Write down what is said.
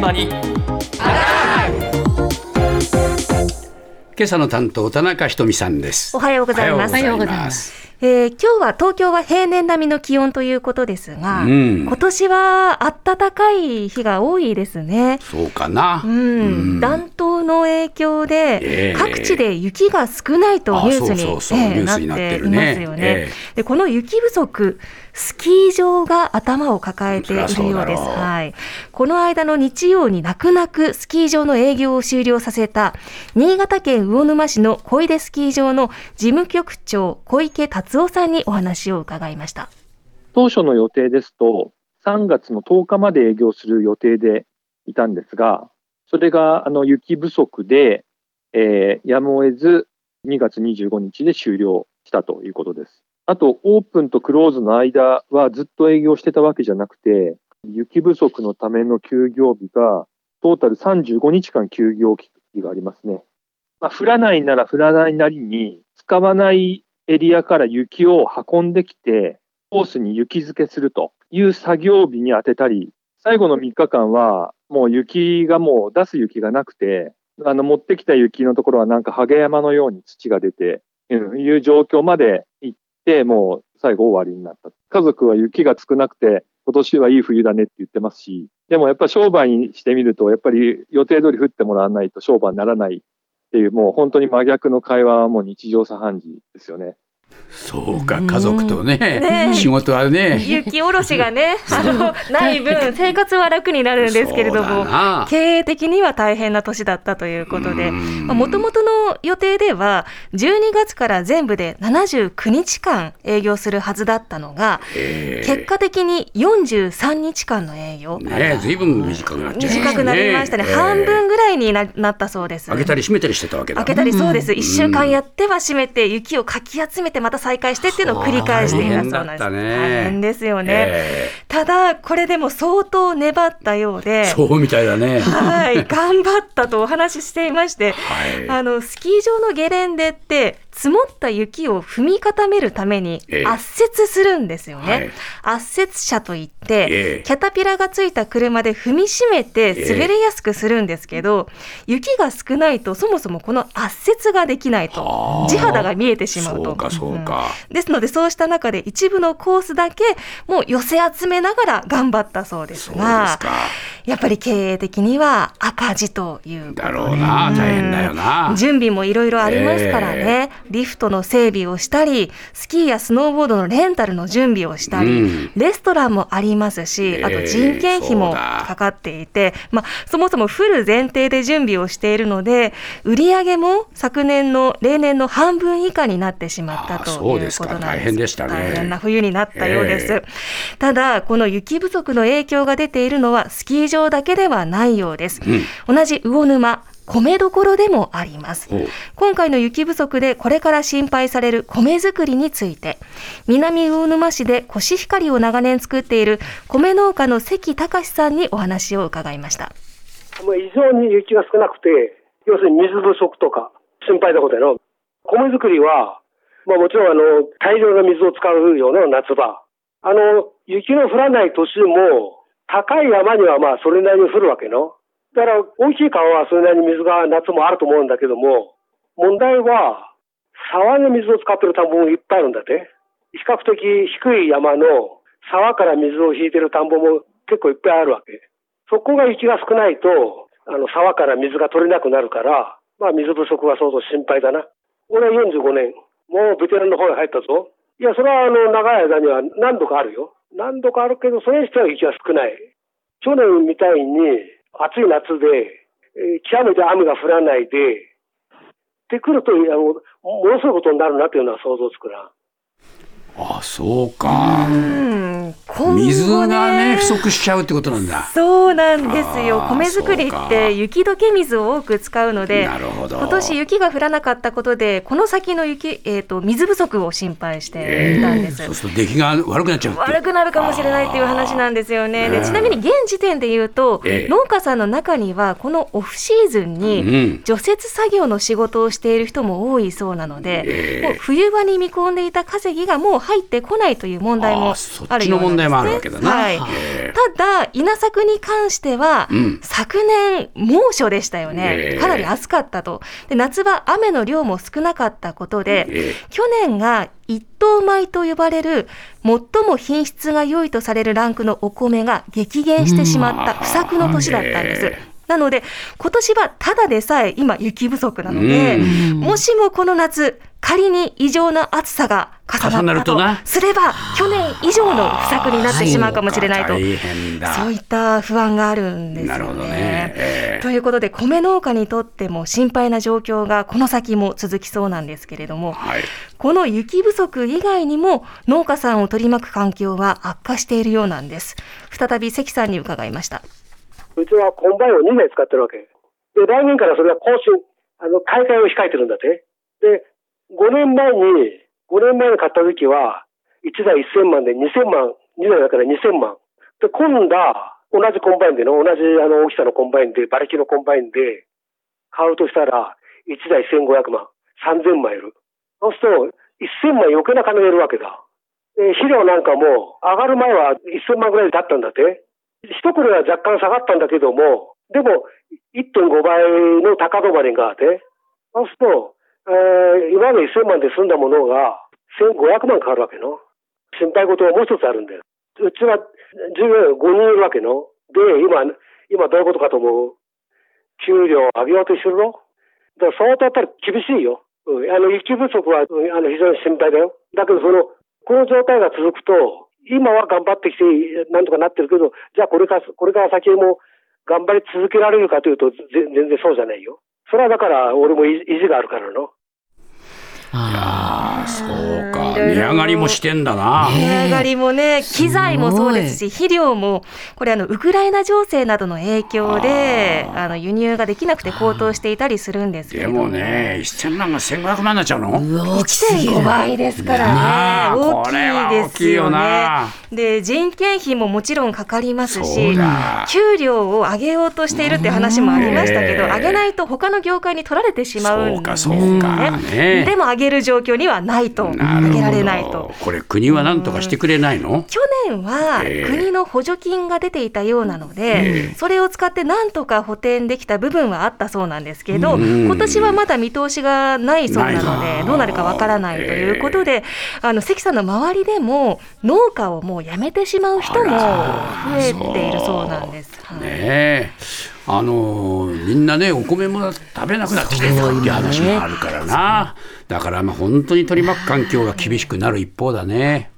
島に。今朝の担当田中ひとみさんです。おはようございます。おはようございます。えー今日は東京は平年並みの気温ということですが、うん。今年は暖かい日が多いですね。そうかな、うん、うん。暖冬の影響で、ええ各地で雪が少ないとニュースになっていますよね。えでこの雪不足、スキー場が頭を抱えているようです。はい。この間の日曜に泣く泣くスキー場の営業を終了させた新潟県魚沼市の小出スキー場の事務局長小池達夫さんにお話を伺いました。当初の予定ですと、3月の10日まで営業する予定でいたんですが、それがあの雪不足で、えーやむを得ず2月25日で終了したということです。あと、オープンとクローズの間はずっと営業してたわけじゃなくて、雪不足のための休業日が、トータル35日間休業期がありますね。まあ、降らないなら降らないなりに、使わないエリアから雪を運んできて、コースに雪付けするという作業日に当てたり、最後の3日間は、もう雪がもう出す雪がなくて、あの持ってきた雪のところはなんかハゲ山のように土が出て、うんいう状況まで行って、もう最後終わりになった。家族は雪が少なくて、今年はいい冬だねって言ってますし、でもやっぱ商売にしてみると、やっぱり予定通り降ってもらわないと商売にならないっていう、もう本当に真逆の会話はもう日常茶飯事ですよね。そうか家族とねね。仕事はね。雪下ろしがね、あの、ない分、生活は楽になるんですけれども、な。経営的には大変な年だったということで、うん。もともとの予定では、12月から全部で79日間営業するはずだったのが、え。結果的に43日間の営業。ねずいぶん短くなっちゃいました短くなりましたね。ええ。半分ぐらいにななったそうです。開けたり閉めたりしてたわけだ。開けたりそうです。一週間やっては閉めて、雪をかき集めてまた再開してっていうのを繰り返していたそうなんです。ね。大変ですよね。えただ、これでも相当粘ったようで。え、そうみたいだね。はい、頑張ったとお話ししていまして、はい。あのスキー場のゲレンデって積もった雪を踏み固めるためにええ。圧雪するんですよね。はい。圧雪車といって、ええ。キャタピラがついた車で踏みしめて滑りやすくするんですけど、雪が少ないとそもそもこの圧雪ができないとはあ。地肌が見えてしまうと。そうかそうか。うん。ですのでそうした中で一部のコースだけもう寄せ集めながら頑張ったそうですそうですが。かやっぱり経営的には赤字というだろうな大変だよな。準備もいろいろありますからね、リフトの整備をしたり、スキーやスノーボードのレンタルの準備をしたり、うん。レストランもありますし、ええあと人件費もかかっていて、まあ、そもそもフル前提で準備をしているので、売り上げも昨年の例年の半分以下になってしまったあということなんです。大変でしたね。大変な冬になったようです。え。ただ、この雪不足の影響が出ているのはスキー場だけではないようです。同じ魚沼、米どころでもあります。今回の雪不足でこれから心配される米作りについて、南魚沼市でコシヒカリを長年作っている米農家の関隆さんにお話を伺いました。もう異常に雪が少なくて、要するに水不足とか心配なことやろ。米作りは、まあもちろんあの、大量の水を使うような夏場。あの、雪の降らない年も、高い山にはまあそれなりに降るわけの。だから大きい川はそれなりに水が夏もあると思うんだけども、問題は、沢の水を使ってる田んぼもいっぱいあるんだって。比較的低い山の沢から水を引いてる田んぼも結構いっぱいあるわけ。そこが雪が少ないと、あの、沢から水が取れなくなるから、まあ水不足は相当心配だな。俺は45年、もうベテランの方に入ったぞ。いや、それはあの、長い間には何度かあるよ。何度かあるけど、それにしては雪は少ない。去年みたいに暑い夏で、えー極めて雨が降らないで、ってくると、あの、ものすごいことになるなっていうのは想像つくな。あそうか。うん、水がね不足しちゃうってことなんだ。そうなんですよ。米作りって雪解け水を多く使うので、なるほど。今年雪が降らなかったことで、この先の雪、えっ、と、水不足を心配していたんです。そうすると出来が悪くなっちゃう悪くなるかもしれないっていう話なんですよね。でちなみに現時点で言うと、ええ。農家さんの中にはこのオフシーズンうにん。除雪作業の仕事をしている人も多いそうなので、ええ。もう冬場に見込んでいた稼ぎがもう入ってこないという問題もあるようなんですね。はい。えただ、稲作に関しては、うん。昨年、猛暑でしたよね、ええかなり暑かったと、で夏場、雨の量も少なかったことで、え去年が一等米と呼ばれる、最も品質が良いとされるランクのお米が激減してしまった不作の年だったんです。えなので、今年はただでさえ今、雪不足なので、うん。もしもこの夏、仮に異常な暑さが重重ななったとるとなすれば、去年以上の不作になってしまうかもしれないと、大変だ。そういった不安があるんですよね。なるほどね。ええということで、米農家にとっても心配な状況がこの先も続きそうなんですけれども、はい。この雪不足以外にも農家さんを取り巻く環境は悪化しているようなんです。再び関さんに伺いました。うちはコンバインを2台使ってるわけ。で、来年からそれが更新、あの、買い替えを控えてるんだって。で、5年前に、5年前に買った時は、1台1000万で2000万、2台だから2000万。で、今度は、同じコンバインでの、同じあの大きさのコンバインで、馬力のコンバインで、買うとしたら、1台1500万、3000マイル。そうすると、1000万余計な金がいるわけだ。で、肥料なんかも、上がる前は1000万ぐらいだったんだって。一これは若干下がったんだけども、でも、1.5倍の高止まりがあって、そうすると、えー今まで1000万で済んだものが1500万かかるわけの。心配事がもう一つあるんだよ。うちは従業員5人いるわけの。で、今、今どういうことかと思う給料上げようとしてるのだから相当やっぱり厳しいよ。うん、あの、雪不足は、うんあの、非常に心配だよ。だけど、その、この状態が続くと、今は頑張ってきて、なんとかなってるけど、じゃあこれから、これから先も頑張り続けられるかというと、全然そうじゃないよ。それはだから、俺も意地があるからの。ああ、そうか。値上がりもしてんだな。値上がりもね、機材もそうですし、肥料も、これあの、ウクライナ情勢などの影響で、あの、輸入ができなくて高騰していたりするんですけれどでもね、1000万が1500万になっちゃうの？うわ大きすぎる。1.5倍ですからね、大きいです大きいよよねな。で、人件費ももちろんかかりますし給料を上げようとしているって話もありましたけど、うん上げないと他の業界に取られてしまうんですそうね。かそうか。ねでも上げる状況にはないと、上げられないと。これ国は何とかしてくれないの？去年はええ。国の補助金が出ていたようなので、ええ。それを使ってなんとか補填できた部分はあったそうなんですけど、うん。今年はまだ見通しがないそうなので、どうなるかわからないということで、あの関さんの周りでも農家をもう辞めてしまう人も増えているそうなんです。はい。ねえあのみんなねお米も食べなくなってきてるっていう話もあるからなだからまあ本当に取り巻く環境が厳しくなる一方だね。